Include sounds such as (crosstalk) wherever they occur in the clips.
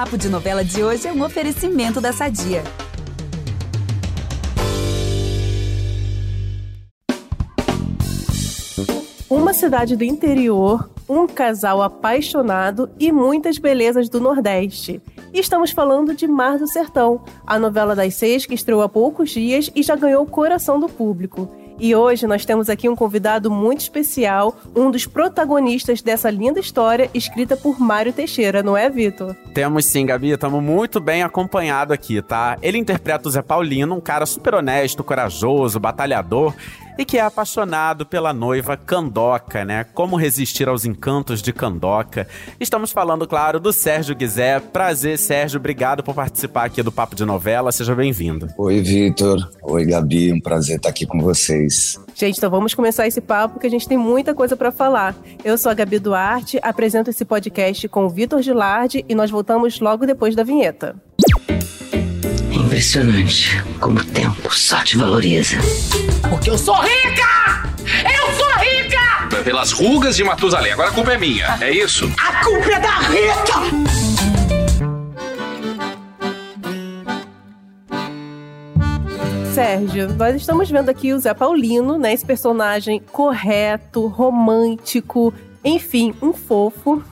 Papo de Novela de hoje é um oferecimento da Sadia. Uma cidade do interior, um casal apaixonado e muitas belezas do Nordeste. estamos falando de Mar do Sertão, a novela das seis que estreou há poucos dias e já ganhou o coração do público. E hoje nós temos aqui um convidado muito especial, um dos protagonistas dessa linda história escrita por Mário Teixeira, não é, Vitor? Temos sim, Gabi, estamos muito bem acompanhado aqui, tá? Ele interpreta o Zé Paulino, um cara super honesto, corajoso, batalhador e que é apaixonado pela noiva Candoca, né? Como resistir aos encantos de Candoca. Estamos falando, claro, do Sérgio Guizé. Prazer, Sérgio. Obrigado por participar aqui do Papo de Novela. Seja bem-vindo. Oi, Vitor. Oi, Gabi. Um prazer estar aqui com vocês. Gente, então vamos começar esse papo porque a gente tem muita coisa para falar. Eu sou a Gabi Duarte, apresento esse podcast com o Vitor Gilardi e nós voltamos logo depois da vinheta. Impressionante como o tempo só te valoriza. Porque eu sou rica! Eu sou rica! Pelas rugas de Matusalém. Agora a culpa é minha, é isso? A culpa é da Rita! Sérgio, nós estamos vendo aqui o Zé Paulino, né? Esse personagem correto, romântico, enfim, um fofo.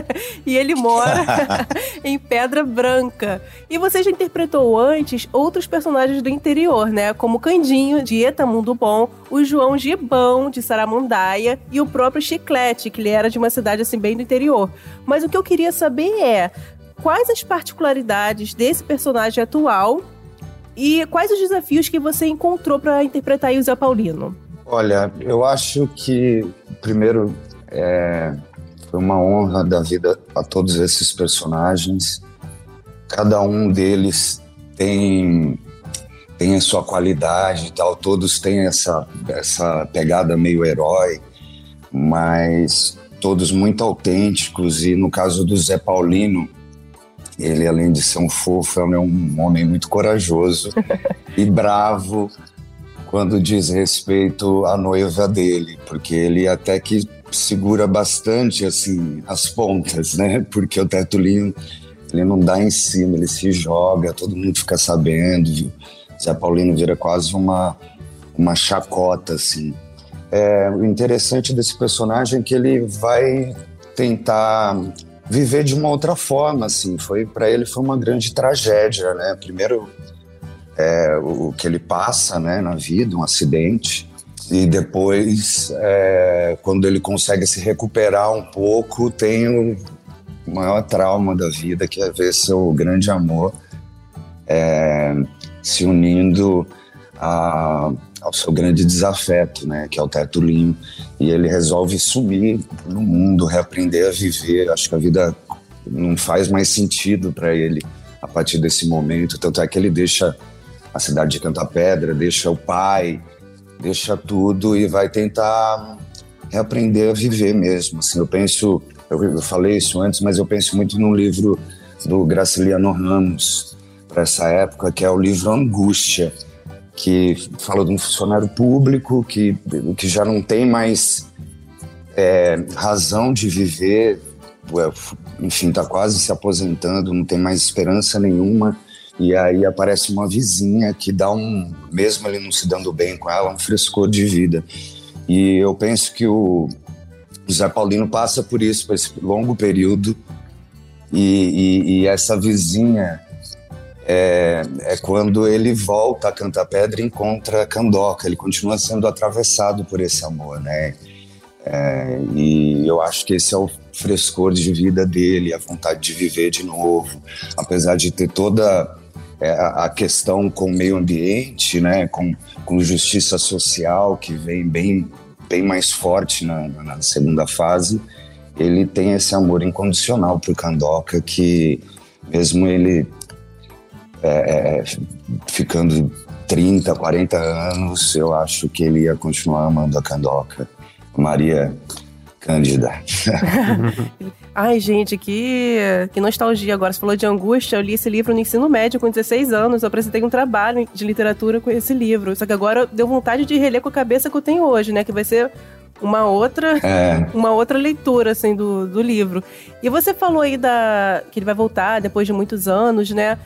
(laughs) e ele mora (laughs) em Pedra Branca. E você já interpretou antes outros personagens do interior, né? Como Candinho, de Eta Mundo Bom, o João Gibão, de Saramundaia, e o próprio Chiclete, que ele era de uma cidade assim bem do interior. Mas o que eu queria saber é quais as particularidades desse personagem atual e quais os desafios que você encontrou para interpretar o Zé Paulino? Olha, eu acho que, primeiro, é, foi uma honra da vida a todos esses personagens. Cada um deles tem tem a sua qualidade tal. Todos têm essa essa pegada meio herói, mas todos muito autênticos. E no caso do Zé Paulino, ele além de ser um fofo, é um homem muito corajoso (laughs) e bravo quando diz respeito à noiva dele, porque ele até que segura bastante assim as pontas, né? Porque o Tertulinho ele não dá em cima, ele se joga, todo mundo fica sabendo. Viu? Zé Paulino vira quase uma uma chacota assim. É, o interessante desse personagem é que ele vai tentar viver de uma outra forma, assim. Foi para ele foi uma grande tragédia, né? Primeiro é, o, que ele passa, né, na vida, um acidente e depois, é, quando ele consegue se recuperar um pouco, tem o maior trauma da vida, que é ver seu grande amor é, se unindo a, ao seu grande desafeto, né, que é o Tertulinho. E ele resolve sumir no mundo, reaprender a viver. Acho que a vida não faz mais sentido para ele a partir desse momento. Tanto é que ele deixa a cidade de Canta Pedra, deixa o pai, deixa tudo e vai tentar reaprender a viver mesmo. Assim, eu penso, eu, eu falei isso antes, mas eu penso muito num livro do Graciliano Ramos para essa época, que é o livro Angústia, que fala de um funcionário público que, que já não tem mais é, razão de viver, enfim, está quase se aposentando, não tem mais esperança nenhuma e aí aparece uma vizinha que dá um, mesmo ele não se dando bem com ela, um frescor de vida. E eu penso que o, Zé Paulino passa por isso, por esse longo período. E, e, e essa vizinha é, é, quando ele volta a Canta Pedra e encontra Candoca. Ele continua sendo atravessado por esse amor, né? É, e eu acho que esse é o frescor de vida dele, a vontade de viver de novo, apesar de ter toda é, a questão com o meio ambiente, né, com, com justiça social, que vem bem, bem mais forte na, na segunda fase, ele tem esse amor incondicional por Candoca, que mesmo ele é, é ficando 30, 40 anos, eu acho que ele ia continuar amando a Candoca. Maria Cândida. (laughs) Ai, gente, que, que nostalgia agora. Você falou de angústia. Eu li esse livro no ensino médio com 16 anos. Eu apresentei um trabalho de literatura com esse livro. Só que agora deu vontade de reler com a cabeça que eu tenho hoje, né? Que vai ser uma outra, É, uma outra leitura assim do, do livro. E você falou aí da que ele vai voltar depois de muitos anos, né?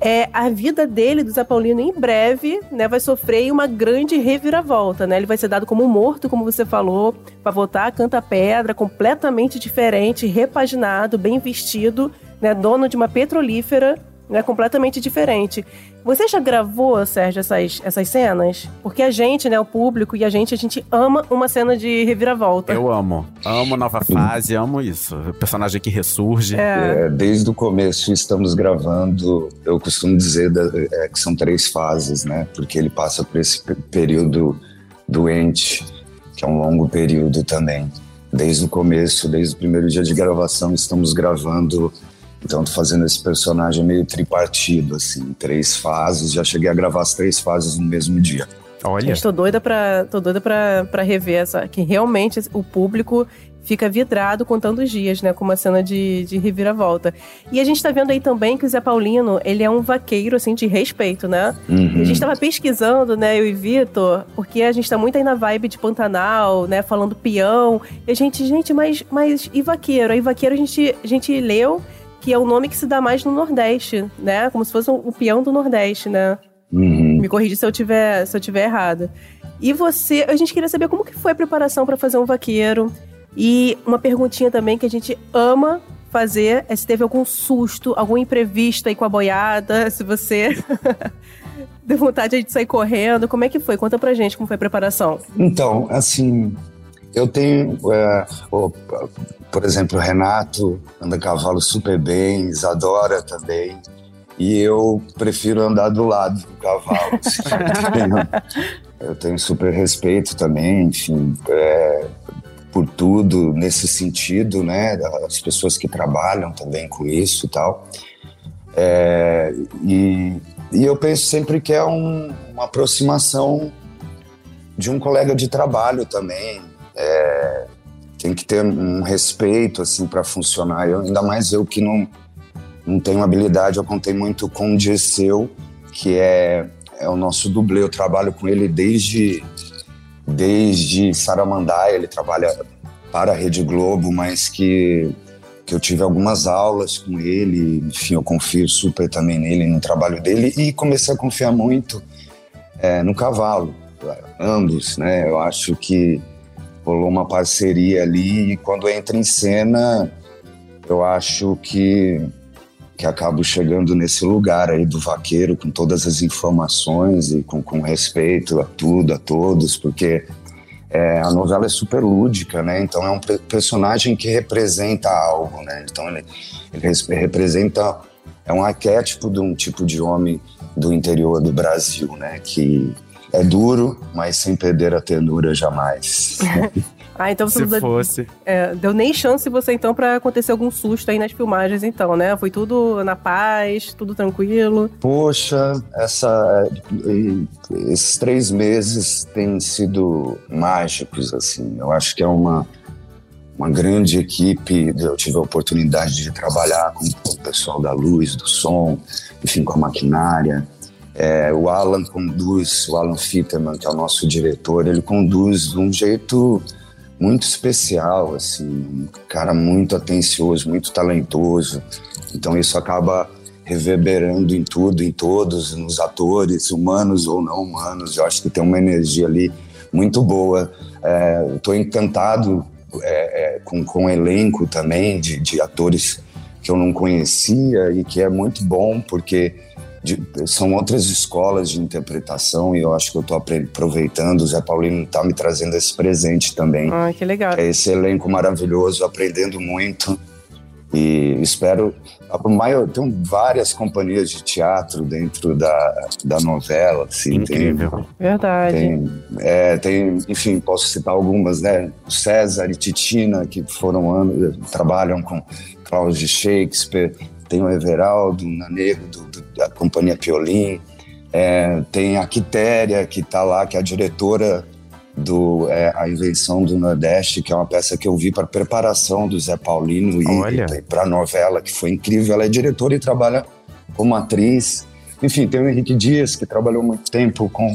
É, a vida dele, do Zé Paulino, em breve, né, vai sofrer uma grande reviravolta, né? Ele vai ser dado como morto, como você falou, vai voltar, canta pedra, completamente diferente, repaginado, bem vestido, né? Dono de uma petrolífera, né? Completamente diferente. Você já gravou, Sérgio, essas, essas cenas? Porque a gente, né, o público e a gente, a gente ama uma cena de reviravolta. Eu amo. Amo nova fase, amo isso. O personagem que ressurge. É. é, desde o começo estamos gravando, eu costumo dizer da- é, que são três fases, né? Porque ele passa por esse pe- período doente, que é um longo período também. Desde o começo, desde o primeiro dia de gravação, estamos gravando. Então, tô fazendo esse personagem meio tripartido, assim, três fases. Já cheguei a gravar as três fases no mesmo dia. Olha. Gente, tô doida pra, tô doida pra, pra rever essa. Que realmente o público fica vidrado contando os dias, né? Com uma cena de, de reviravolta. E a gente tá vendo aí também que o Zé Paulino, ele é um vaqueiro, assim, de respeito, né? Uhum. A gente tava pesquisando, né, eu e Vitor, porque a gente tá muito aí na vibe de Pantanal, né, falando peão. E a gente, gente, mas, mas e vaqueiro? Aí vaqueiro a gente, a gente leu que é o nome que se dá mais no Nordeste, né? Como se fosse um peão do Nordeste, né? Uhum. Me corrige se eu tiver, se eu tiver errado. E você, a gente queria saber como que foi a preparação para fazer um vaqueiro. E uma perguntinha também que a gente ama fazer é se teve algum susto, algum imprevisto aí com a boiada, (laughs) se você (laughs) deu vontade de sair correndo, como é que foi? Conta pra gente como foi a preparação. Então, assim, eu tenho, é, o- por exemplo, o Renato anda cavalo super bem, Isadora também, e eu prefiro andar do lado do cavalo. assim. (laughs) eu, tenho, super respeito também, enfim, é, por tudo nesse sentido, né, das pessoas que trabalham também com isso e tal. É, e, e eu penso sempre que é um- uma aproximação de um colega de trabalho também. É, tem que ter um respeito assim para funcionar. Eu, ainda mais eu que não não tenho habilidade. Eu contei muito com o Dirceu, que é é o nosso dublê. Eu trabalho com ele desde desde Saramandaia. Ele trabalha para a Rede Globo, mas que que eu tive algumas aulas com ele. Enfim, eu confio super também nele no trabalho dele e comecei a confiar muito é, no cavalo ambos, né? Eu acho que rolou uma parceria ali e quando entra em cena, eu acho que que acabo chegando nesse lugar aí do vaqueiro com todas as informações e com, com respeito a tudo, a todos, porque é, a novela é super lúdica, né? Então é um pe- personagem que representa algo, né? Então ele, ele res- representa é um arquétipo de um tipo de homem do interior do Brasil, né? Que é duro, mas sem perder a ternura jamais. (laughs) Ah, então você Se não deu, fosse. é, deu nem chance você então pra acontecer algum susto aí nas filmagens então, né? Foi tudo na paz, tudo tranquilo. Poxa, essa, e- esses três meses têm sido mágicos, assim. Eu acho que é uma, uma grande equipe. Eu tive a oportunidade de trabalhar com o pessoal da luz, do som, enfim, com a maquinária. É, o Alan conduz, o Alan Fitterman, que é o nosso diretor, ele conduz de um jeito muito especial, assim, um cara muito atencioso, muito talentoso. Então isso acaba reverberando em tudo, em todos, nos atores, humanos ou não humanos. Eu acho que tem uma energia ali muito boa. Estou encantado é, é, com, com o elenco também de, de atores que eu não conhecia e que é muito bom porque de- são outras escolas de interpretação e eu acho que eu estou aproveitando. O Zé Paulino está me trazendo esse presente também. Ah, que legal. É esse elenco maravilhoso, aprendendo muito. E espero. Maior, tem várias companhias de teatro dentro da, da novela. Assim, Incrível. Verdade. Tem, é, tem, enfim, posso citar algumas, né? César e Titina, que foram anos, trabalham com Cláudio de Shakespeare. Tem o Everaldo Nanego, do, do- da Companhia Piolim. É, tem a Quitéria, que está lá, que é a diretora do é, A Invenção do Nordeste, que é uma peça que eu vi para preparação do Zé Paulino e para a novela, que foi incrível. Ela é diretora e trabalha como atriz. Enfim, tem o Henrique Dias, que trabalhou muito tempo com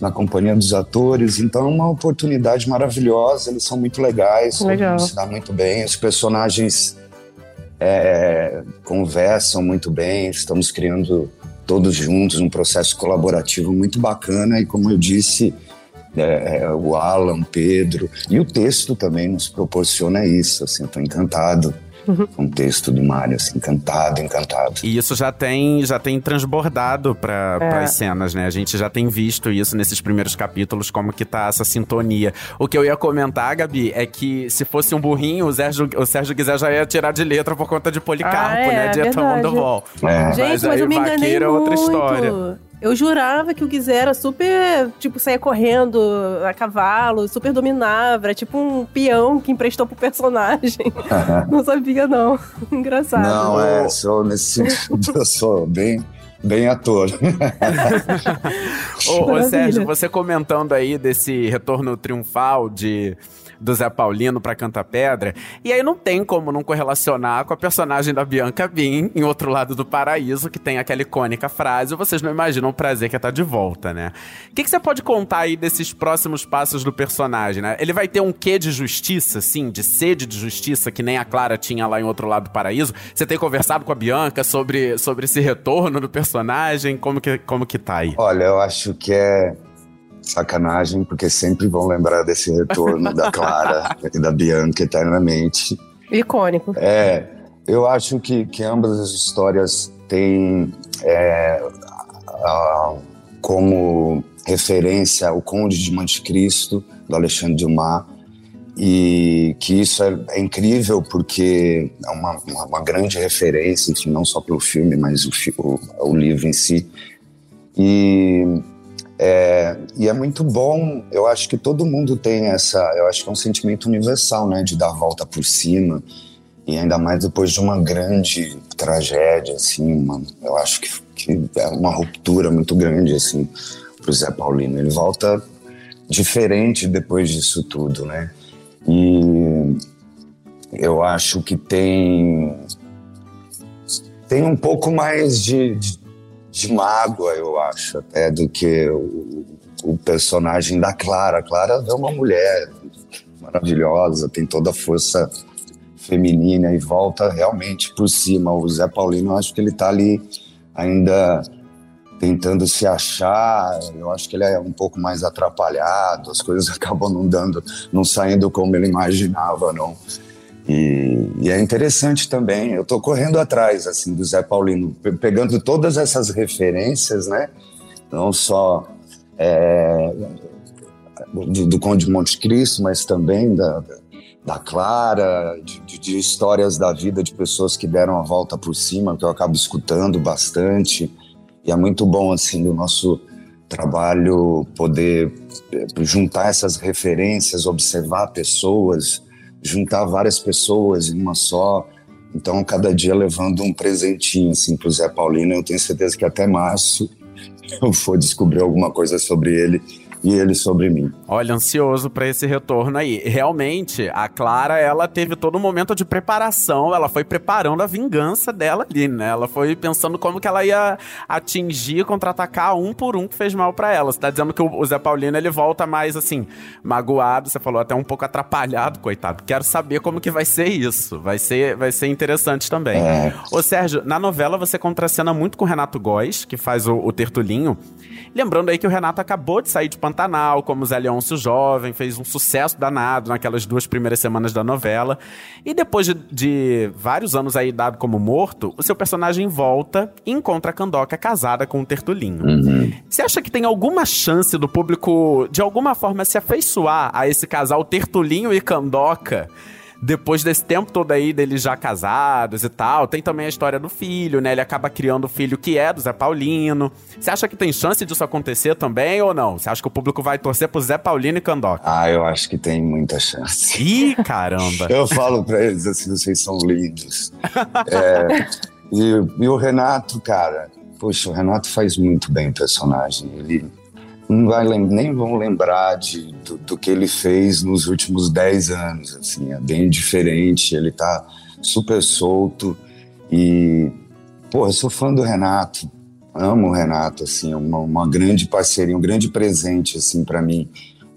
na companhia dos atores. Então é uma oportunidade maravilhosa, eles são muito legais, Legal. se dá muito bem. Os personagens é, conversam muito bem, estamos criando todos juntos um processo colaborativo muito bacana e como eu disse, é, é, o Alan, Pedro e o texto também nos proporciona isso, assim, tô encantado com o texto do Mário, assim, encantado, encantado. E isso já tem, já tem transbordado para É. as cenas, né? A gente já tem visto isso nesses primeiros capítulos, como que tá essa sintonia. O que eu ia comentar, Gabi, é que se fosse um burrinho, o Sérgio, o Sérgio Guizé já ia tirar de letra por conta de Policarpo, Ah, é, né? De verdade. Etamando Vol. É. Gente, mas, aí eu me o enganei vaqueiro é outra muito. história. Eu jurava que o Guizé era super, tipo, saía correndo a cavalo, super dominava, era tipo um peão que emprestou pro personagem. (laughs) não sabia, não. (laughs) Engraçado. Não, é, sou nesse sentido, eu sou bem, bem ator. Ô, ô. Sérgio, você comentando aí desse retorno triunfal de do Zé Paulino pra Canta Pedra, e aí não tem como não correlacionar com a personagem da Bianca Bin em Outro Lado do Paraíso, que tem aquela icônica frase, vocês não imaginam o prazer que é estar de volta, né? O que, que você pode contar aí desses próximos passos do personagem, né? Ele vai ter um quê de justiça, assim, de sede de justiça, que nem a Clara tinha lá em Outro Lado do Paraíso? Você tem conversado com a Bianca sobre, sobre esse retorno do personagem? Como que, como que tá aí? Olha, eu acho que é sacanagem, porque sempre vão lembrar desse retorno da (laughs) Clara e da Bianca eternamente. Icônico. É, eu acho que, que ambas as histórias têm é, a- como referência o Conde de Monte Cristo, do Alexandre Dumas, e que isso é, é incrível porque é uma, uma, grande referência, enfim, não só pelo filme, mas o, o, o livro em si. E é, e é muito bom, eu acho que todo mundo tem essa, eu acho que é um sentimento universal, né, de dar a volta por cima, e ainda mais depois de uma grande tragédia, assim, uma, eu acho que, que é uma ruptura muito grande, assim, pro Zé Paulino. Ele volta diferente depois disso tudo, né, e eu acho que tem, tem um pouco mais de, de, de mágoa, eu acho, até do que o, o personagem da Clara. A Clara é uma mulher maravilhosa, tem toda a força feminina e volta realmente por cima. O Zé Paulino, eu acho que ele tá ali ainda tentando se achar. Eu acho que ele é um pouco mais atrapalhado, as coisas (laughs) acabam não dando, não saindo como ele imaginava, não. E, e, é interessante também, eu tô correndo atrás, assim, do Zé Paulino, pe- pegando todas essas referências, né? Não só é, do, do Conde de Monte Cristo, mas também da, da Clara, de- de histórias da vida de pessoas que deram a volta por cima, que eu acabo escutando bastante. E é muito bom, assim, do nosso trabalho poder eh, juntar essas referências, observar pessoas, juntar várias pessoas em uma só. Então, cada dia levando um presentinho, assim, pro Zé Paulino. Eu tenho certeza que até março (laughs) eu vou descobrir alguma coisa sobre ele e ele sobre mim. Olha, ansioso pra esse retorno aí. Realmente, a Clara, ela teve todo um momento de preparação, ela foi preparando a vingança dela ali, né? Ela foi pensando como que ela ia atingir, contra-atacar um por um que fez mal pra ela. Você tá dizendo que o o Zé Paulino, ele volta mais, assim, magoado, você falou até um pouco atrapalhado, coitado. Quero saber como que vai ser isso. Vai ser, vai ser interessante também. É. Ô, Sérgio, na novela você contracena muito com o Renato Góes, que faz o, o Tertulinho. Lembrando aí que o Renato acabou de sair de Pantanal, como Zé Leôncio Jovem, fez um sucesso danado naquelas duas primeiras semanas da novela. E depois de, de vários anos aí dado como morto, o seu personagem volta e encontra a Candoca casada com o Tertulinho. Você acha que tem alguma chance do público, de alguma forma, se afeiçoar a esse casal Tertulinho e Candoca? Depois desse tempo todo aí deles já casados e tal, tem também a história do filho, né? Ele acaba criando o filho que é do Zé Paulino. Você acha que tem chance disso acontecer também ou não? Você acha que o público vai torcer pro Zé Paulino e Candoca? Ah, eu acho que tem muita chance. Ih, caramba! (laughs) Eu falo pra eles assim, vocês são lindos. (laughs) É, e, e o Renato, cara, poxa, o Renato faz muito bem o personagem. Ele não vai nem vão lembrar de, do, do que ele fez nos últimos 10 anos, assim, é bem diferente, ele tá super solto e, pô, eu sou fã do Renato, amo o Renato, assim, uma, uma grande parceria, um grande presente, assim, para mim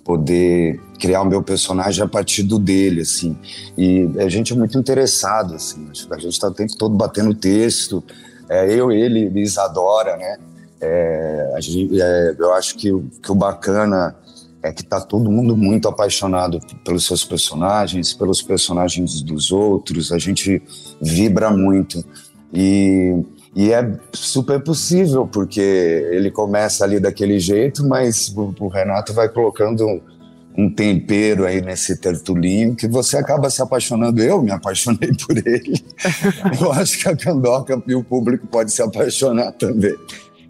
poder criar o meu personagem a partir do dele, assim. E a gente é muito interessado, assim. A gente está o tempo todo batendo texto. É, eu, ele, Isadora, né? É, gente, é, eu acho que, que o bacana é que tá todo mundo muito apaixonado pelos seus personagens, pelos personagens dos outros. A gente vibra muito. E e é super possível, porque ele começa ali daquele jeito, mas o, o Renato vai colocando um, um, tempero aí nesse tertulinho que você acaba se apaixonando. Eu me apaixonei (laughs) por ele. Eu acho que a Candoca e o público pode se apaixonar também.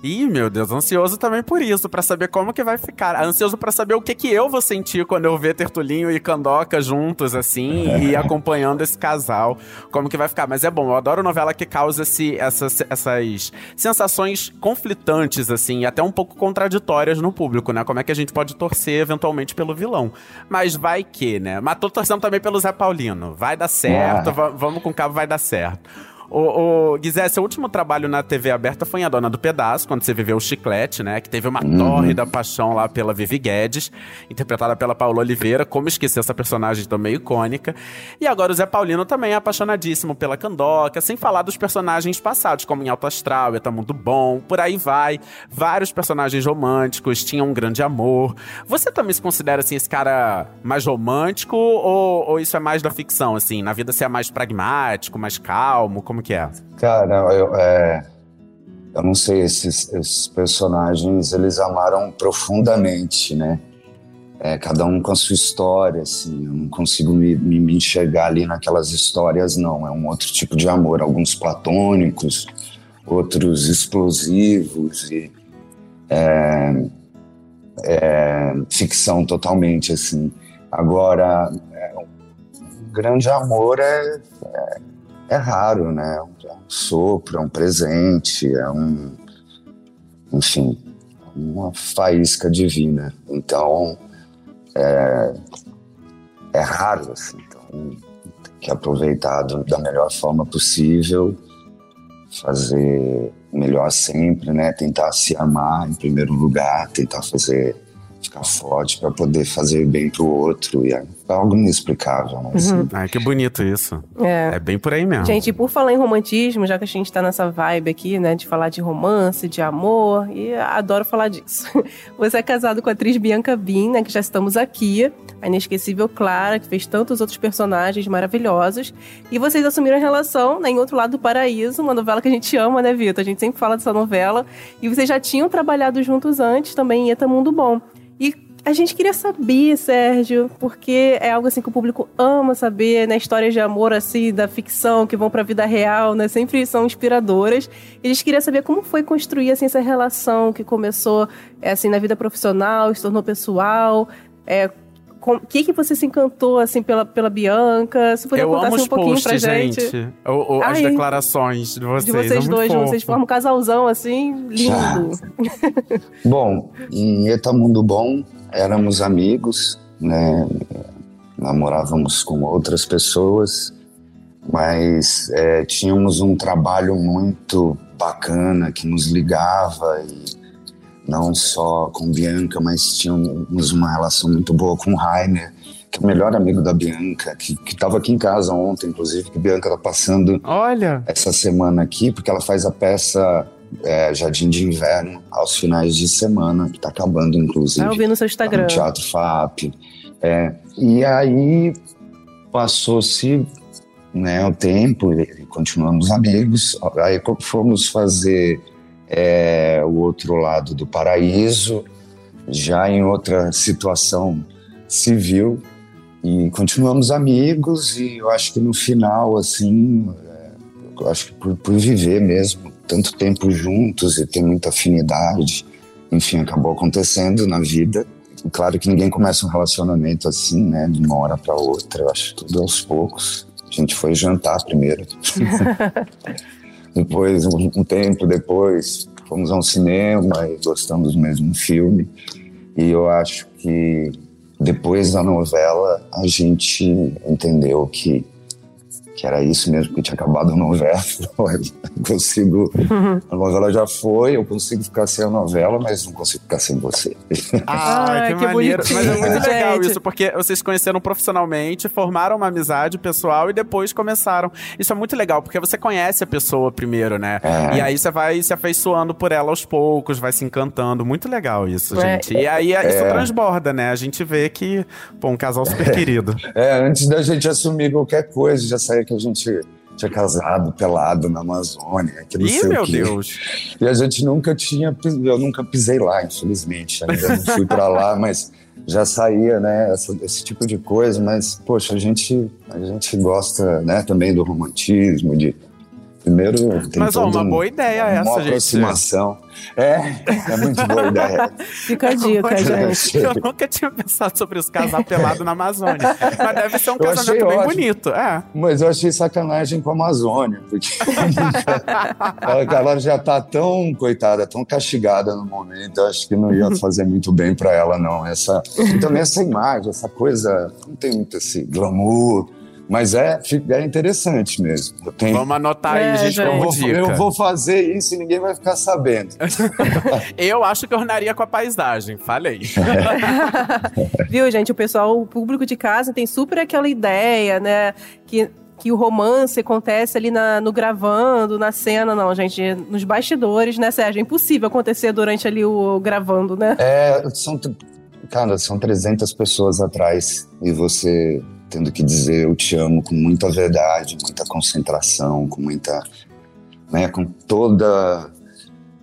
Ih, meu Deus, ansioso também por isso, para saber como que vai ficar. Ansioso para saber o que que eu vou sentir quando eu ver Tertulinho e Candoca juntos, assim, e (laughs) acompanhando esse casal, como que vai ficar. Mas é bom, eu adoro novela que causa esse, essas, essas sensações conflitantes, assim, e até um pouco contraditórias no público, né? Como é que a gente pode torcer, eventualmente, pelo vilão. Mas vai que, né? Mas tô torcendo também pelo Zé Paulino. Vai dar certo, ah. vamos com o cabo, vai dar certo. O, o Guizé, seu último trabalho na TV aberta foi em A Dona do Pedaço, quando você viveu o Chiclete, né? Que teve uma uhum. torre da paixão lá pela Vivi Guedes, interpretada pela Paula Oliveira. Como esquecer essa personagem também icônica. E agora o Zé Paulino também é apaixonadíssimo pela Candoca, sem falar dos personagens passados, como em Alto Astral, Eta Muito Bom, por aí vai. Vários personagens românticos, tinham um grande amor. Você também se considera, assim, esse cara mais romântico ou, ou isso é mais da ficção, assim? Na vida você é mais pragmático, mais calmo? Como que é? Cara, eu, é, eu não sei, esses, esses, personagens, eles amaram profundamente, né? É, cada um com a sua história, assim, eu não consigo me, me, enxergar ali naquelas histórias, não. É um outro tipo de amor, alguns platônicos, outros explosivos e é, é, ficção totalmente, assim. Agora, é, um grande amor é, é é raro, né? É um sopro, é um presente, é um. Enfim, uma faísca divina. Então, é, é raro, assim. Então, que aproveitar da melhor forma possível, fazer melhor sempre, né? Tentar se amar em primeiro lugar, tentar fazer ficar forte para poder fazer bem pro outro. E é algo inexplicável, né? Assim. Uhum. Ai, que bonito isso. É. é bem por aí mesmo. Gente, por falar em romantismo, já que a gente tá nessa vibe aqui, né, de falar de romance, de amor, e adoro falar disso. (laughs) Você é casado com a atriz Bianca Bin, né, que já estamos aqui, a inesquecível Clara, que fez tantos outros personagens maravilhosos, e vocês assumiram a relação, né, em Outro Lado do Paraíso, uma novela que a gente ama, né, Vitor? A gente sempre fala dessa novela, e vocês já tinham trabalhado juntos antes também em Eta Mundo Bom. E a gente queria saber, Sérgio, porque é algo assim que o público ama saber, né? Histórias de amor assim, da ficção, que vão pra vida real, né? Sempre são inspiradoras. E a gente queria saber como foi construir assim, essa relação que começou é, assim, na vida profissional, se tornou pessoal. É, o que que você se encantou, assim, pela, pela Bianca? Se puder eu contar assim, um pouquinho posts, pra gente. gente. O, o, as declarações de vocês. De vocês é dois, fofo. vocês formam um casalzão, assim, lindo. (laughs) Bom, em Eta Mundo Bom, éramos amigos, né? Namorávamos com outras pessoas, mas é, tínhamos um trabalho muito bacana que nos ligava e não só com Bianca, mas tínhamos uma relação muito boa com o Rainer, que é o melhor amigo da Bianca, que estava aqui em casa ontem, inclusive, que Bianca está passando Olha. essa semana aqui, porque ela faz a peça é, Jardim de Inverno aos finais de semana, que está acabando, inclusive. Ah, eu vi no seu Instagram. no Teatro FAP. É, e aí passou-se né, o tempo, e continuamos amigos, aí fomos fazer é, o outro lado do paraíso, já em outra situação civil, e continuamos amigos, e eu acho que no final, assim, é, eu acho que por, por viver mesmo tanto tempo juntos e ter muita afinidade, enfim, acabou acontecendo na vida. E claro que ninguém começa um relacionamento assim, né, de uma hora para outra, eu acho tudo aos poucos. A gente foi jantar primeiro. (laughs) Depois, um, um tempo depois, fomos ao cinema e gostamos do mesmo filme. E eu acho que depois da novela a gente entendeu que que era isso mesmo, que tinha acabado a novela. (laughs) Eu consigo. A novela já foi, eu consigo ficar sem a novela, mas não consigo ficar sem você. (laughs) Ah, Ai, que, que maneiro. Mas é muito legal gente. isso, porque vocês se conheceram profissionalmente, formaram uma amizade pessoal e depois começaram. Isso é muito legal, porque você conhece a pessoa primeiro, né? É. E aí você vai se afeiçoando por ela aos poucos, vai se encantando. Muito legal isso, É. gente. E aí isso transborda, né? A gente vê que, pô, um casal super querido. (laughs) É, antes da gente assumir qualquer coisa, já que a gente tinha casado pelado na Amazônia. Que não Ih, sei o meu quê. Deus. E a gente nunca tinha, eu nunca pisei lá, infelizmente. Ainda não fui pra lá, mas já saía, né, essa- esse tipo de coisa. Mas, poxa, a gente, a gente gosta, né, também do romantismo, de. Primeiro, tem Mas, ó, uma um- boa ideia uma essa, gente. aproximação. É, é muito boa ideia. (laughs) Fica a dica, gente. Eu nunca tinha pensado sobre os casar pelado na Amazônia. Mas deve ser um (laughs) casamento bem ótimo. bonito. É. Mas eu achei sacanagem com a Amazônia, porque (laughs) ela, ela já tá tão, coitada, tão castigada no momento, eu acho que não ia fazer muito bem para ela, não. Essa, e também essa imagem, essa coisa, não tem muito esse glamour, mas é, é interessante mesmo. Eu, tenho, Vamos anotar aí, É, gente, gente. eu, vou, eu vou fazer isso e ninguém vai ficar sabendo. (laughs) Eu acho que ornaria com a paisagem, falei. (laughs) Viu, gente? O pessoal, o público de casa tem super aquela ideia, né? Que, que o romance acontece ali na- no gravando, na cena, não, gente. Nos bastidores, né, Sérgio? É impossível acontecer durante ali o gravando, né? É, são, cara, são 300 pessoas atrás e você tendo que dizer eu te amo com muita verdade, muita concentração, com muita, né, com toda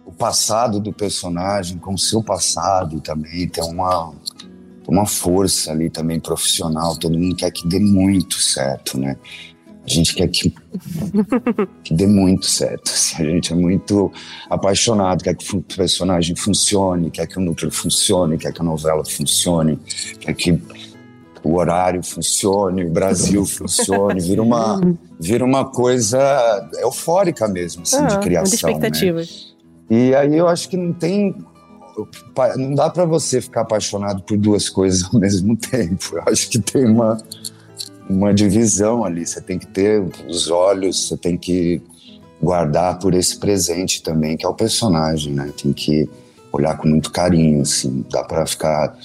o passado do personagem, com o seu passado também, tem uma uma força ali também profissional, todo mundo quer que dê muito certo, né? A gente quer que, (laughs) que dê muito certo. assim, a gente é muito apaixonado, quer que o personagem funcione, quer que o núcleo funcione, quer que a novela funcione, quer que o horário funcione, o Brasil (laughs) funcione, vira uma, vira uma coisa eufórica mesmo, assim, de Ah, criação. muita né? expectativa. E aí eu acho que não tem. Não dá para você ficar apaixonado por duas coisas ao (laughs) mesmo tempo. Eu acho que tem uma, uma divisão ali. Você tem que ter os olhos, você tem que guardar por esse presente também, que é o personagem, né? Tem que olhar com muito carinho, assim. Dá para ficar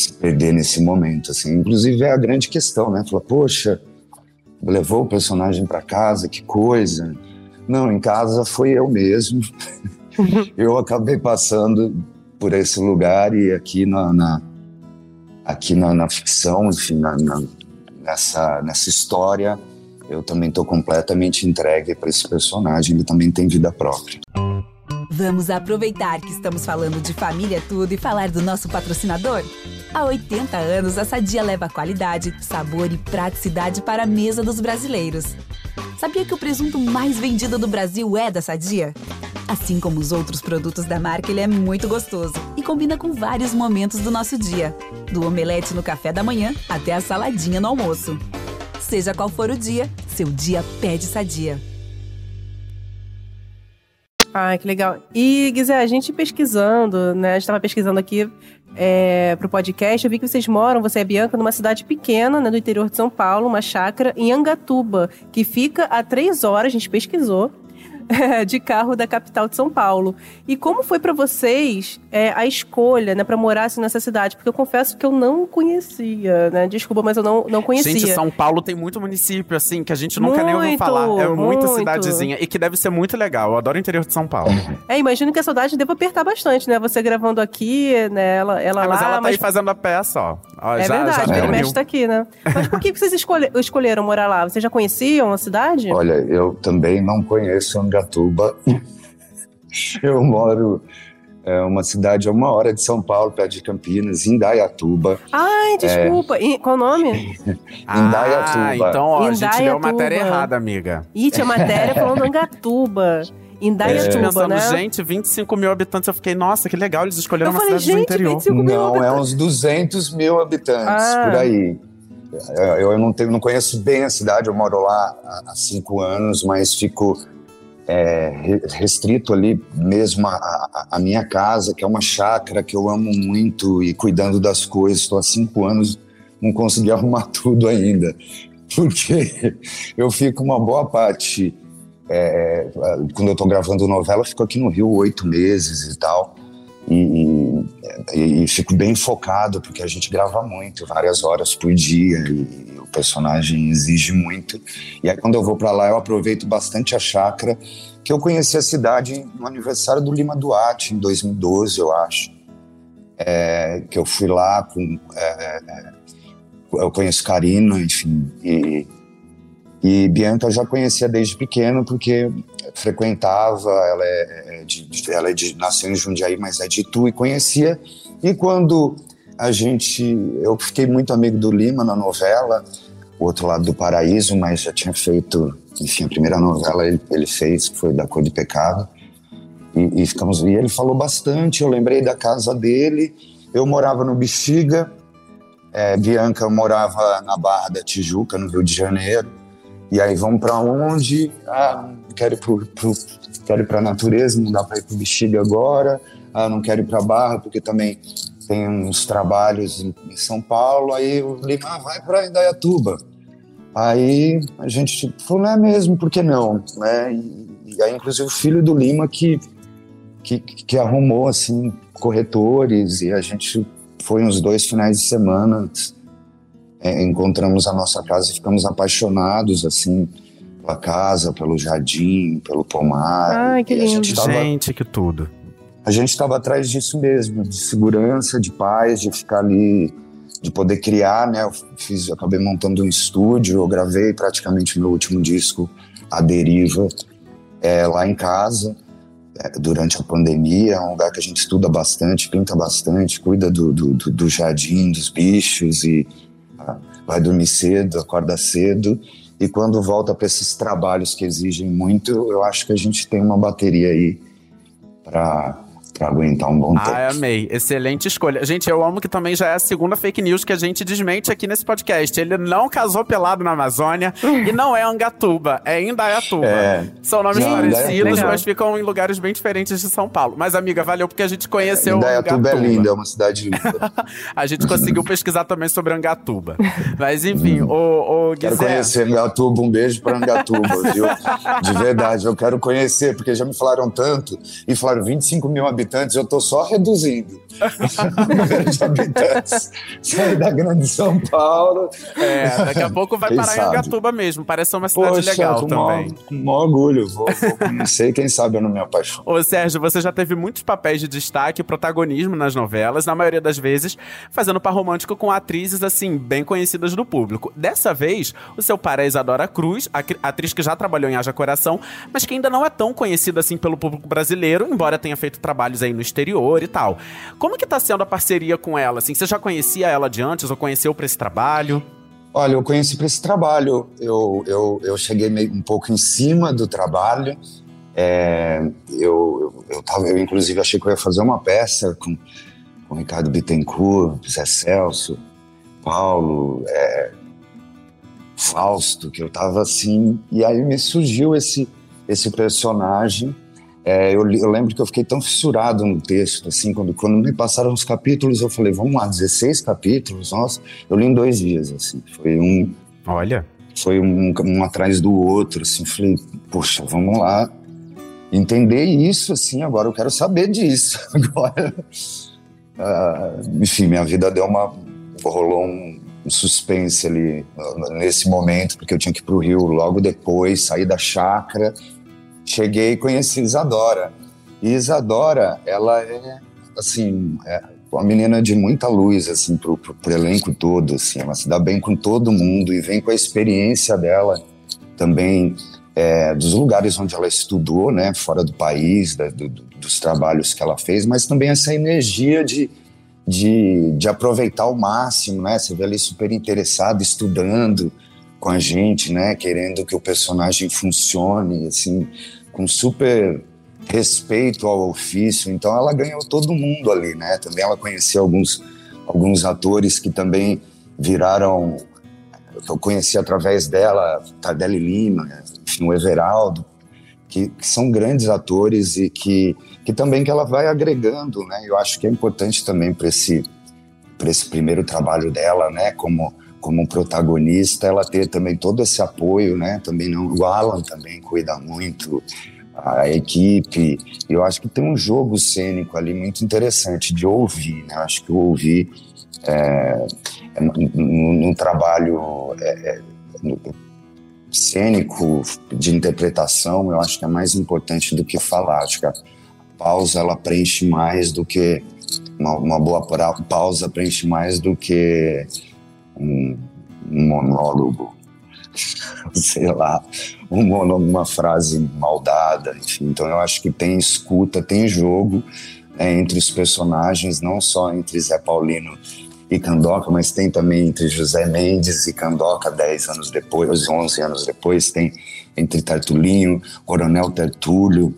se perder nesse momento, assim. Inclusive é a grande questão, né? Fala, poxa, levou o personagem para casa, que coisa. Não, em casa foi eu mesmo. (laughs) eu acabei passando por esse lugar e aqui na, na- aqui na, na ficção, enfim, na- na- nessa, nessa história, eu também estou completamente entregue para esse personagem. Ele também tem vida própria. Vamos aproveitar que estamos falando de família tudo e falar do nosso patrocinador? Há 80 anos, a Sadia leva qualidade, sabor e praticidade para a mesa dos brasileiros. Sabia que o presunto mais vendido do Brasil é da Sadia? Assim como os outros produtos da marca, ele é muito gostoso e combina com vários momentos do nosso dia. Do omelete no café da manhã até a saladinha no almoço. Seja qual for o dia, seu dia pede Sadia. Ai, que legal. E, Guizé, a gente pesquisando, né? A gente estava pesquisando aqui é, pro podcast, eu vi que vocês moram, você é Bianca, numa cidade pequena, né, do interior de São Paulo, uma chácara em Angatuba, que fica a três horas, a gente pesquisou, (laughs) de carro da capital de São Paulo. E como foi para vocês é, a escolha, né, para morar assim, nessa cidade? Porque eu confesso que eu não conhecia, né? Desculpa, mas eu não, não conhecia. Gente, São Paulo tem muito município, assim, que a gente nunca nem ouviu Muito, falar. É muita muito. cidadezinha. E que deve ser muito legal. Eu adoro o interior de São Paulo. É, imagino que a saudade deva apertar bastante, né? Você gravando aqui, né? Ela, ela lá, mas ela tá aí fazendo a peça, ó. Ó, É já, verdade, já mil. mestre tá aqui, né? Mas por que que vocês escolhe- escolheram morar lá? Vocês já conheciam a cidade? Olha, eu também não conheço Angatuba. (laughs) eu moro é uma cidade a uma hora de São Paulo, perto de Campinas, Indaiatuba. Ai, desculpa. E qual o nome? (laughs) Ah, Indaiatuba. então, ó, a gente leu a Indaiatuba. matéria errada, amiga. Ih, tinha matéria falando (laughs) Angatuba. Indaiatuba, pensando, né? gente, 25 mil habitantes. Eu fiquei, nossa, que legal, eles escolheram Eu uma falei, cidade do gente, interior. 25 mil Não, é uns 200 mil habitantes, Ah. por aí. É, Eu não, tenho, não conheço bem a cidade, eu moro lá há, há cinco anos, mas fico é, re- restrito ali mesmo a, a- minha casa, que é uma chácara que eu amo muito e cuidando das coisas. Estou há cinco anos, não consegui (laughs) arrumar tudo ainda. porque eu fico uma boa parte. É, quando eu estou gravando novela, eu fico aqui no Rio oito meses e tal. E, e, e, fico bem focado, porque a gente grava muito, várias horas por dia, e, o personagem exige muito. E aí, quando eu vou para lá, eu aproveito bastante a chácara, que eu conheci a cidade no aniversário do Lima Duarte, em 2012, eu acho. É, que eu fui lá com. É, é eu conheço Karina, enfim, e, e Bianca eu já conhecia desde pequeno, porque frequentava, ela é, é de, ela é de, nasceu em Jundiaí, mas é de Itu, e conhecia. E quando a gente, eu fiquei muito amigo do Lima na novela, O Outro Lado do Paraíso, mas já tinha feito, enfim, a primeira novela ele, ele fez, que foi Da Cor de Pecado, e, e ficamos, e ele falou bastante, eu lembrei da casa dele, eu morava no Bexiga, é, Bianca morava na Barra da Tijuca, no Rio de Janeiro, e aí vamos para onde? Ah, quero ir pro, pro quero ir para a natureza, não dá para ir para o Bexiga agora. Ah, não quero ir para Barra porque também tem uns trabalhos em, em São Paulo. Aí eu falei, ah, vai para Indaiatuba. Aí a gente falou, não é mesmo, por que não? Né? E, e aí, inclusive, o filho do Lima que, que, que arrumou assim corretores e a gente foi uns dois finais de semana é, encontramos a nossa casa e ficamos apaixonados, assim, pela casa, pelo jardim, pelo pomar. Ai, que lindo. Gente, tava, gente, que tudo. A gente estava atrás disso mesmo, de segurança, de paz, de ficar ali, de poder criar, né? Eu fiz, eu acabei montando um estúdio, eu gravei praticamente meu último disco, A Deriva, é, lá em casa é, durante a pandemia. É um lugar que a gente estuda bastante, pinta bastante, cuida do, do, do jardim, dos bichos e vai dormir cedo, acorda cedo. E quando volta para esses trabalhos que exigem muito, eu acho que a gente tem uma bateria aí para para aguentar um bom tempo. Ah, amei. Excelente escolha. Gente, eu amo que também já é a segunda fake news que a gente desmente aqui nesse podcast. Ele não casou pelado na Amazônia e não é Angatuba, é Indaiatuba. É. São nomes não, parecidos, mas ficam em lugares bem diferentes de São Paulo. Mas, amiga, valeu porque a gente conheceu Indaiatuba. Angatuba é linda, é uma cidade linda. (laughs) a gente conseguiu pesquisar também sobre Angatuba. Mas, enfim, hum. o, o Quero conhecer Angatuba, um beijo para Angatuba, viu? De verdade, eu quero conhecer, porque já me falaram tanto e falaram 25 mil habitantes habitantes, eu estou só reduzindo o número de habitantes. Sair da grande São Paulo. É, daqui a pouco vai parar em Angatuba mesmo. Parece ser uma cidade Poxa, legal com também. com maior orgulho. Vou, vou conhecer quem sabe eu não me apaixono. Ô, Sérgio, você já teve muitos papéis de destaque e protagonismo nas novelas, na maioria das vezes fazendo par romântico com atrizes, assim, bem conhecidas do público. Dessa vez, o seu par é Isadora Cruz, atriz que já trabalhou em Haja Coração, mas que ainda não é tão conhecida assim pelo público brasileiro, embora tenha feito trabalhos aí no exterior e tal. Como que tá sendo a parceria com ela? Assim, você já conhecia ela de antes ou conheceu para esse trabalho? Olha, eu conheci para esse trabalho. Eu, eu, eu cheguei meio, um pouco em cima do trabalho. É, eu, eu, eu, tava, eu, inclusive, achei que eu ia fazer uma peça com, com Ricardo Bittencourt, Zé Celso, Paulo, é, Fausto, que eu tava assim. E aí me surgiu esse, esse personagem é, eu, eu, lembro que eu fiquei tão fissurado no texto, assim, quando, quando me passaram os capítulos, eu falei, vamos lá, 16 capítulos, nossa, eu li em dois dias, assim, foi um... Olha! Foi um, um atrás do outro, assim, falei, poxa, vamos lá, entender isso, assim, agora eu quero saber disso, (laughs) agora... Uh, enfim, minha vida deu uma... rolou um, um suspense ali nesse momento, porque eu tinha que ir pro Rio logo depois, sair da chácara cheguei e conheci Isadora. E Isadora, ela é, assim, é uma menina de muita luz, assim, pro, pro, pro, elenco todo, assim. Ela se dá bem com todo mundo e vem com a experiência dela também é, dos lugares onde ela estudou, né, fora do país, da, do, dos trabalhos que ela fez, mas também essa energia de, de, de aproveitar ao máximo, né? Você vê ali super interessada, estudando com a gente, né? Querendo que o personagem funcione, assim com super respeito ao ofício, então ela ganhou todo mundo ali, né? Também ela conhecia alguns, alguns atores que também viraram, eu conheci através dela, Tardelli Lima, enfim, o Everaldo, que, que, são grandes atores e que, que também que ela vai agregando, né? Eu acho que é importante também para esse, esse primeiro trabalho dela, né? Como como protagonista, ela ter também todo esse apoio, né? Também não, o Alan também cuida muito, a equipe. Eu acho que tem um jogo cênico ali muito interessante de ouvir, né? Acho que ouvir é, é, no, trabalho é, é, cênico de interpretação, eu acho que é mais importante do que falar. Acho que a pausa ela preenche mais do que uma, uma boa pausa preenche mais do que um, um monólogo, sei lá, um monólogo, uma frase maldada, enfim. Então eu acho que tem escuta, tem jogo né, entre os personagens, não só entre Zé Paulino e Candoca, mas tem também entre José Mendes e Candoca, 10 anos depois, 11 anos depois, tem entre Tartulinho, Coronel Tertúlio,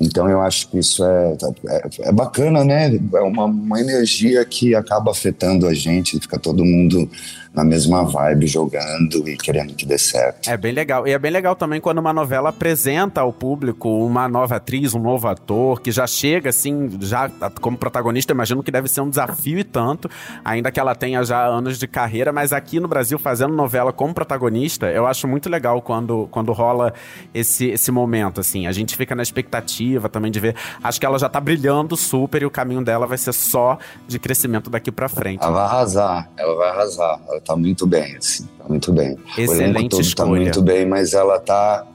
então eu acho que isso é, é, é bacana, né? É uma, uma, energia que acaba afetando a gente, fica todo mundo na mesma vibe, jogando e querendo que dê certo. É bem legal. E é bem legal também quando uma novela apresenta ao público uma nova atriz, um novo ator, que já chega assim, já como protagonista, imagino que deve ser um desafio e tanto, ainda que ela tenha já anos de carreira, mas aqui no Brasil, fazendo novela como protagonista, eu acho muito legal quando, quando rola esse, esse momento, assim. A gente fica na expectativa também de ver. Acho que ela já tá brilhando super e o caminho dela vai ser só de crescimento daqui para frente. Ela vai arrasar, ela vai arrasar. Ela tá muito bem, assim, tá muito bem. Excelente o todo tá muito bem, mas ela tá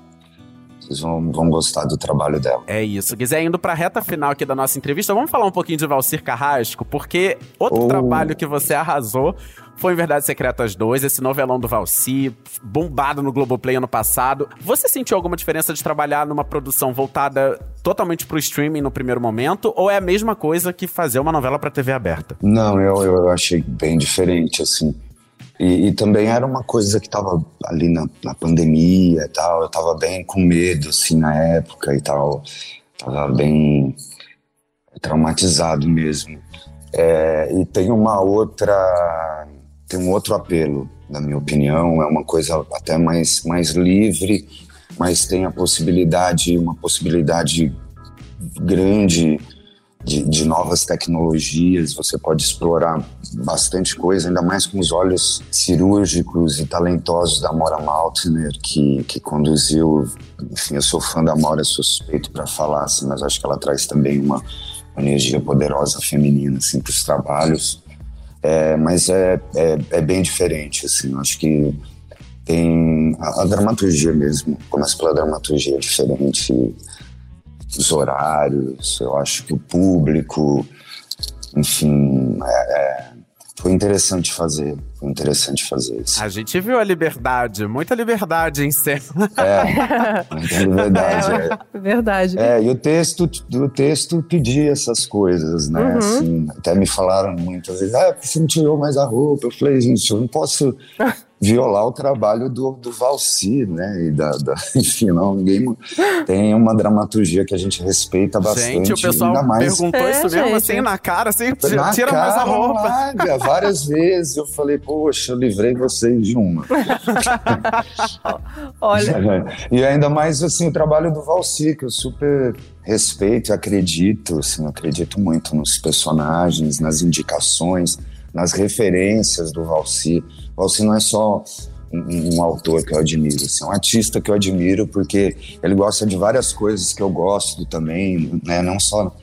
vocês vão, vão, gostar do trabalho dela. É isso. Quiser indo pra reta final aqui da nossa entrevista, vamos falar um pouquinho de Valcir Carrasco, porque outro oh. trabalho que você arrasou foi em Verdades Secretas 2, esse novelão do Valci, bombado no Globoplay ano passado. Você sentiu alguma diferença de trabalhar numa produção voltada totalmente pro streaming no primeiro momento, ou é a mesma coisa que fazer uma novela pra TV aberta? Não, eu, eu achei bem diferente, assim. E, e, também era uma coisa que estava ali na, na, pandemia e tal. Eu estava bem com medo, assim, na época e tal. Tava bem traumatizado mesmo. É, e tem uma outra, tem um outro apelo, na minha opinião. É uma coisa até mais, mais livre, mas tem a possibilidade, uma possibilidade grande de, de, novas tecnologias, você pode explorar bastante coisa, ainda mais com os olhos cirúrgicos e talentosos da Mora Maltner, que, que conduziu. Enfim, eu sou fã da Mora, suspeito para falar, assim, mas acho que ela traz também uma, energia poderosa feminina assim, para os trabalhos. É, mas é, é, é, bem diferente, assim, acho que tem a, a dramaturgia mesmo, começa pela dramaturgia diferente os horários, eu acho que o público, enfim, é, é, foi interessante fazer, foi interessante fazer isso. A gente viu a liberdade, muita liberdade em cena. É, (laughs) muita liberdade. É, verdade. É, e o texto, o texto pedia essas coisas, né? Uhum. Assim, até me falaram muitas vezes, ah, você não tirou mais a roupa? Eu falei, gente, eu não posso violar o trabalho do, do Valci, né? E da, da, (laughs) enfim, não, ninguém tem uma dramaturgia que a gente respeita bastante. Gente, o pessoal mais... perguntou é, isso mesmo, assim, na cara, assim, na tira cara, mais a roupa. Larga, várias (laughs) vezes eu falei, poxa, eu livrei vocês de uma. (laughs) Olha. E ainda mais, assim, o trabalho do Valci, que eu super respeito e acredito, assim, acredito muito nos personagens, nas indicações, nas referências do Valci. Valci não é só um, um, autor que eu admiro, assim, é um artista que eu admiro porque ele gosta de várias coisas que eu gosto também, né? Não só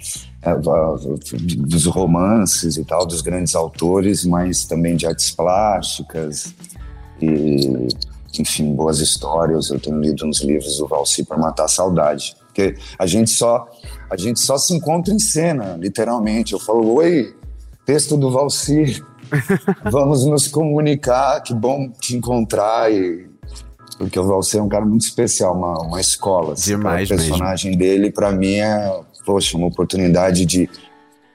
é, dos romances e tal, dos grandes autores, mas também de artes plásticas e, enfim, boas histórias. Eu tenho lido uns livros do Valci para matar a saudade, porque a gente só a gente só se encontra em cena, literalmente. Eu falo, oi, texto do Valci. Vamos nos comunicar, que bom te encontrar e porque o Valser é um cara muito especial, uma, uma escola. Assim, Demais o personagem mesmo. dele, para mim, é poxa, uma oportunidade de,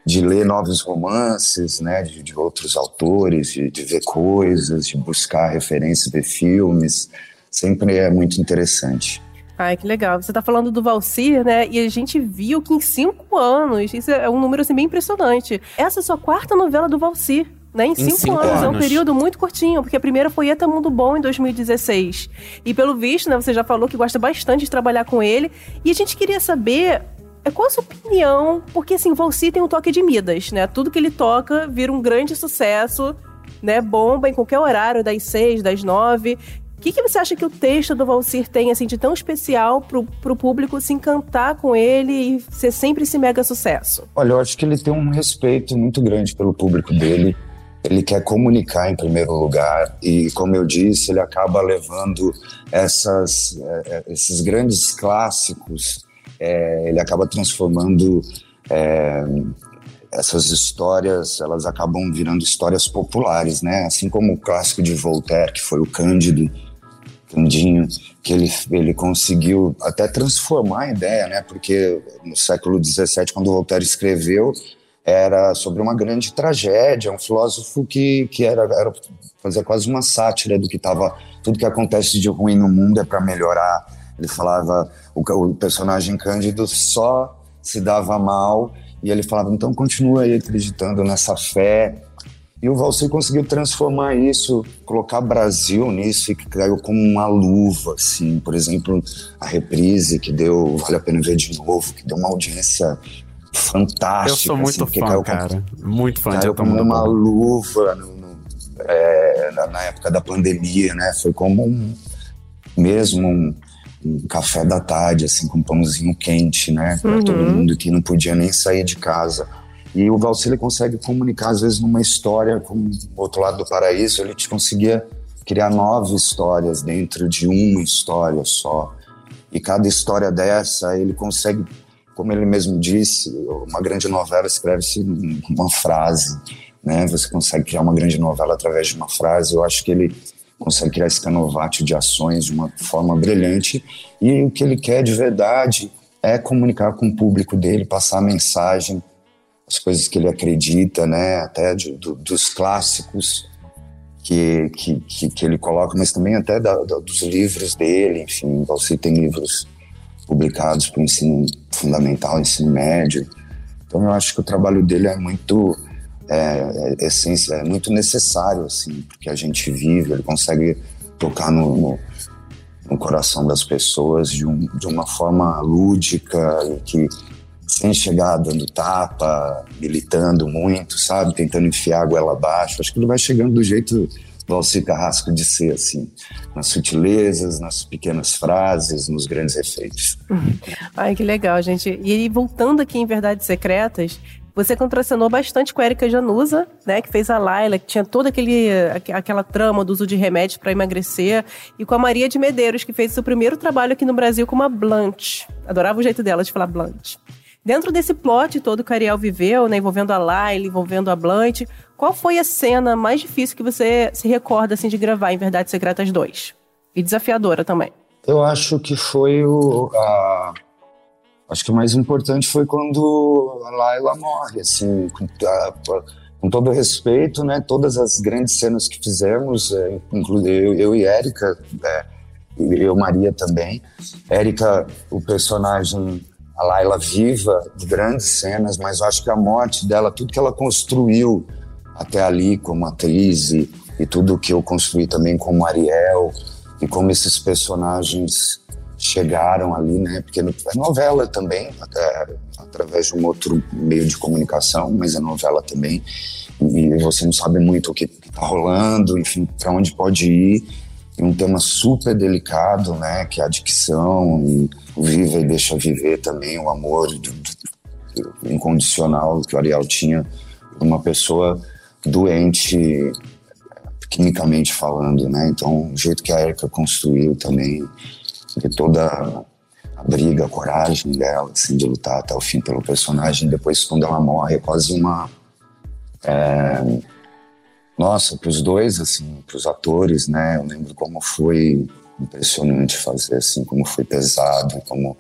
de ler novos romances, né, de, de outros autores, de, de, ver coisas, de buscar referências, ver filmes. Sempre é muito interessante. Ai, que legal. Você está falando do Valsir, né? E a gente viu que em cinco anos, isso é um número assim, bem impressionante. Essa é a sua quarta novela do Valsir né? Em, em cinco, cinco anos. anos. É um período muito curtinho, porque a primeira foi Eta Mundo Bom em 2016. E pelo visto, né, você já falou que gosta bastante de trabalhar com ele. E a gente queria saber é, qual a sua opinião, porque assim, Valci tem um toque de Midas, né? Tudo que ele toca vira um grande sucesso, né? Bomba em qualquer horário, das seis, das nove. O que, que você acha que o texto do Valcir tem assim de tão especial pro, pro público se encantar com ele e ser sempre esse mega sucesso? Olha, eu acho que ele tem um respeito muito grande pelo público dele. Ele quer comunicar em primeiro lugar e, como eu disse, ele acaba levando essas, é, esses grandes clássicos. É, ele acaba transformando é, essas histórias, elas acabam virando histórias populares, né? Assim como o clássico de Voltaire, que foi o Cândido, Candinho, que ele, ele conseguiu até transformar a ideia, né? Porque no século XVII, quando Voltaire escreveu, era sobre uma grande tragédia, um filósofo que, que era, era fazer quase uma sátira do que estava tudo que acontece de ruim no mundo é para melhorar. Ele falava o, o personagem Cândido só se dava mal e ele falava então continua aí acreditando nessa fé e o Valsir conseguiu transformar isso, colocar Brasil nisso e que caiu como uma luva, assim. Por exemplo, a reprise que deu Vale a Pena Ver de Novo, que deu uma audiência fantástica. Eu sou muito assim, fã, cara. muito fã caiu de como uma luva no, no, é, na, na, época da pandemia, né? Foi como um, mesmo um, um, café da tarde, assim, com um pãozinho quente, né? Para uhum. todo mundo que não podia nem sair de casa. E o Valsir consegue comunicar, às vezes, numa história, como o outro lado do paraíso, ele te conseguia criar nove histórias dentro de uma história só. E cada história dessa, ele consegue, como ele mesmo disse, uma grande novela escreve-se uma frase, né? Você consegue criar uma grande novela através de uma frase. Eu acho que ele consegue criar esse canovatio de ações de uma forma brilhante. E o que ele quer de verdade é comunicar com o público dele, passar a mensagem, as coisas que ele acredita, né, até de, do, dos clássicos que, que, que, que, ele coloca, mas também até da, da, dos livros dele, enfim, você tem livros publicados para o ensino fundamental, ensino médio. Então eu acho que o trabalho dele é muito é, é, é muito necessário, assim, porque a gente vive, ele consegue tocar no, no, no coração das pessoas de, um, de uma forma lúdica que sem chegar dando tapa, militando muito, sabe? Tentando enfiar a goela abaixo. Acho que ele vai chegando do jeito do Carrasco de ser, assim, nas sutilezas, nas pequenas frases, nos grandes efeitos. (laughs) Ai, que legal, gente. E voltando aqui em Verdades Secretas, você contracenou bastante com a Erika Januza, né, que fez a Laila, que tinha toda aquele, aquela trama do uso de remédios para emagrecer, e com a Maria de Medeiros, que fez seu primeiro trabalho aqui no Brasil como a Blanche. Adorava o jeito dela de falar Blanche. Dentro desse plot todo que o Ariel viveu, né, envolvendo a Laila, envolvendo a Blanche, qual foi a cena mais difícil que você se recorda assim de gravar em Verdades Secretas 2? E desafiadora também. Eu acho que foi o a... acho que o mais importante foi quando a Laila morre, assim, com, a, com todo respeito, né, todas as grandes cenas que fizemos, é, inclusive eu, eu e Érica, é, eu Maria também. Érica, o personagem a Laila viva de grandes cenas, mas eu acho que a morte dela, tudo que ela construiu até ali como atriz e, e tudo que eu construí também como Ariel e como esses personagens chegaram ali, né? Porque é novela também, até através de um outro meio de comunicação, mas é novela também. E você não sabe muito o que está rolando, enfim, para onde pode ir. E um tema super delicado, né? Que é a adicção e viva e deixa viver também o amor do, do, incondicional que o Ariel tinha uma pessoa doente quimicamente falando, né? Então, o jeito que a Erika construiu também, de toda a briga, a coragem dela, assim, de lutar até o fim pelo personagem. Depois, quando ela morre, é quase uma... É... Nossa, para os dois, assim, para os atores, né? Eu lembro como foi impressionante fazer, assim, como foi pesado, como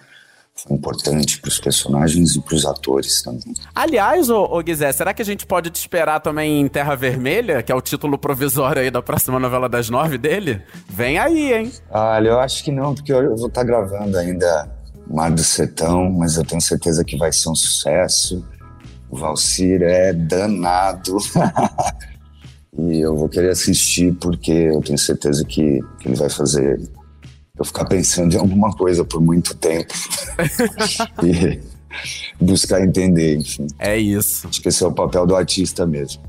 importante para os personagens e para os atores também. Aliás, ô, ô Guizé, será que a gente pode te esperar também em Terra Vermelha, que é o título provisório aí da próxima novela das nove dele? Vem aí, hein? Olha, eu acho que não, porque eu vou estar tá gravando ainda Mar do Sertão, mas eu tenho certeza que vai ser um sucesso. O Valcir é danado. (laughs) E eu vou querer assistir porque eu tenho certeza que, que ele vai fazer eu ficar pensando em alguma coisa por muito tempo. (laughs) e buscar entender, enfim. É isso. Acho que esse é o papel do artista mesmo.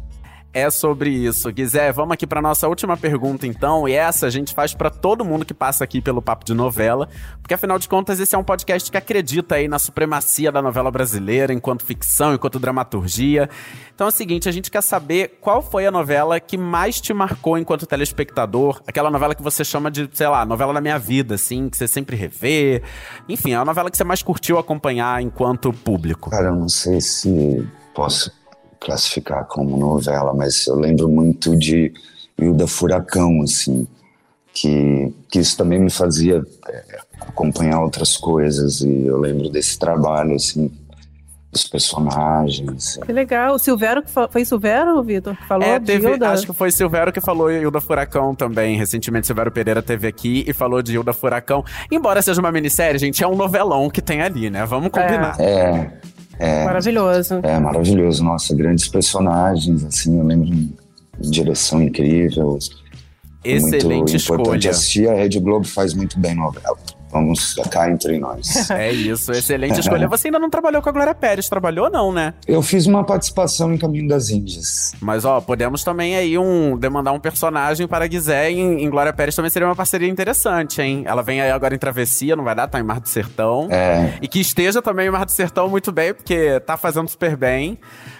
É sobre isso. Guizé, vamos aqui para nossa última pergunta então, e essa a gente faz para todo mundo que passa aqui pelo Papo de Novela, porque afinal de contas esse é um podcast que acredita aí na supremacia da novela brasileira enquanto ficção, enquanto dramaturgia. Então é o seguinte, a gente quer saber qual foi a novela que mais te marcou enquanto telespectador, aquela novela que você chama de, sei lá, novela da minha vida, assim, que você sempre revê. Enfim, é a novela que você mais curtiu acompanhar enquanto público. Cara, eu não sei se posso classificar como novela, mas eu lembro muito de Hilda Furacão, assim, que, que isso também me fazia é, acompanhar outras coisas e eu lembro desse trabalho, assim, dos personagens. Que legal. O Silvero, foi Silvero, Vitor, que falou é, de teve, Hilda? Acho que foi Silvero que falou Hilda Furacão também. Recentemente, Silvero Pereira teve aqui e falou de Hilda Furacão. Embora seja uma minissérie, gente, é um novelão que tem ali, né? Vamos combinar. É, é. Maravilhoso. É, maravilhoso. Nossa, grandes personagens, assim, eu lembro de direção incrível. Excelente muito escolha. importante assistir. A Rede Globo faz muito bem novela. Vamos cá entre nós. (laughs) É isso, excelente escolha. Você ainda não trabalhou com a Glória Pérez, trabalhou não, né? Eu fiz uma participação em Caminho das Índias. Mas, ó, podemos também aí um, demandar um personagem para Guizé em, em Glória Pérez também seria uma parceria interessante, hein? Ela vem aí agora em Travessia, não vai dar, tá em Mar do Sertão. É. E que esteja também em Mar do Sertão muito bem, porque tá fazendo super bem.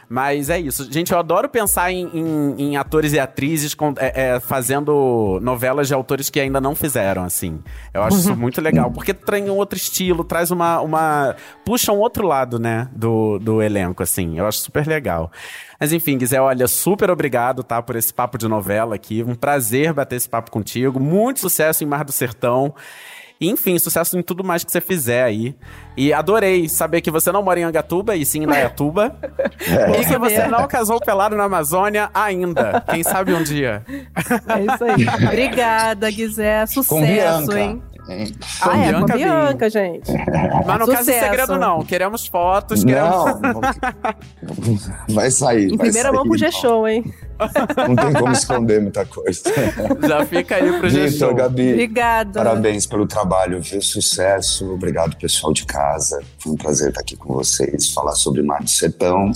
Mas é isso. Gente, eu adoro pensar em, em, em atores e atrizes com, é, é, fazendo novelas de autores que ainda não fizeram, assim. Eu acho isso (laughs) muito legal. Porque traz um outro estilo, traz uma. uma puxa um outro lado, né? Do, do elenco, assim. Eu acho super legal. Mas enfim, Gisele, olha, super obrigado, tá? Por esse papo de novela aqui. Um prazer bater esse papo contigo. Muito sucesso em Mar do Sertão. E, enfim, sucesso em tudo mais que você fizer aí. E adorei saber que você não mora em Angatuba, e sim em Dayatuba. (laughs) É. E que você não casou pelado na Amazônia ainda. Quem sabe um dia. É isso aí. (laughs) Obrigada, Guizé. Sucesso, hein? Hein? Ah, é, com Bianca a Bianca, gente. Mas não caso segredo, não. Queremos fotos, queremos. Não, vai sair. Em vai primeira sair, mão pro. G-Show, hein? Não tem como esconder muita coisa. Já fica aí pro Vitor, G-Show. Gabi, Obrigada. parabéns pelo trabalho, viu? Sucesso. Obrigado, pessoal de casa. Foi um prazer estar aqui com vocês, falar sobre Mar do Sertão.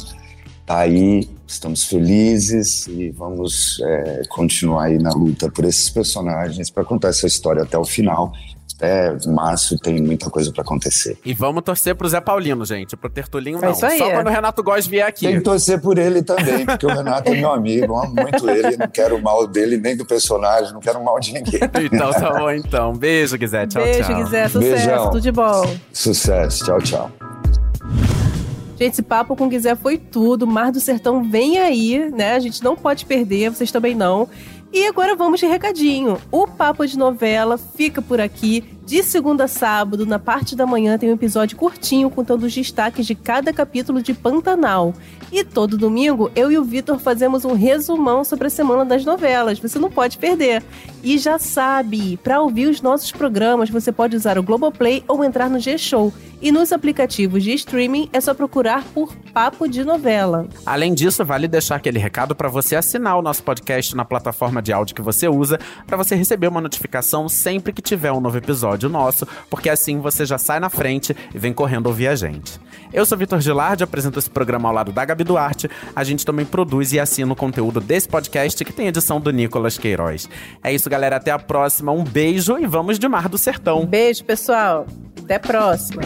Tá aí, estamos felizes e vamos é, continuar aí na luta por esses personagens para contar essa história até o final. Até março tem muita coisa para acontecer. E vamos torcer pro Zé Paulino, gente. Pro Tertulinho, É não. isso aí. Só quando o Renato Góes vier aqui. Tem que torcer por ele também, porque o Renato é meu amigo, eu amo muito ele, não quero o mal dele, nem do personagem, não quero o mal de ninguém. Então tá bom, então. Beijo, Guizé. Tchau, Beijo, tchau. Guizé. Sucesso. Beijão. Tudo de bom. Sucesso, tchau, tchau. Gente, esse papo com o Guizé foi tudo. Mar do Sertão vem aí, né? A gente não pode perder, vocês também não. E agora vamos de recadinho. O Papo de Novela fica por aqui. De segunda a sábado, na parte da manhã, tem um episódio curtinho contando os destaques de cada capítulo de Pantanal. E todo domingo, eu e o Vitor fazemos um resumão sobre a semana das novelas. Você não pode perder. E já sabe, para ouvir os nossos programas, você pode usar o Globoplay ou entrar no G-Show. E nos aplicativos de streaming é só procurar por Papo de Novela. Além disso, vale deixar aquele recado para você assinar o nosso podcast na plataforma de áudio que você usa, para você receber uma notificação sempre que tiver um novo episódio nosso, porque assim você já sai na frente e vem correndo ouvir a gente. Eu sou Vitor Gilardi, apresento esse programa ao lado da Gabi Duarte. A gente também produz e assina o conteúdo desse podcast que tem edição do Nicolas Queiroz. É isso, galera. Até a próxima. Um beijo e vamos de Mar do Sertão. Beijo, pessoal. Até a próxima.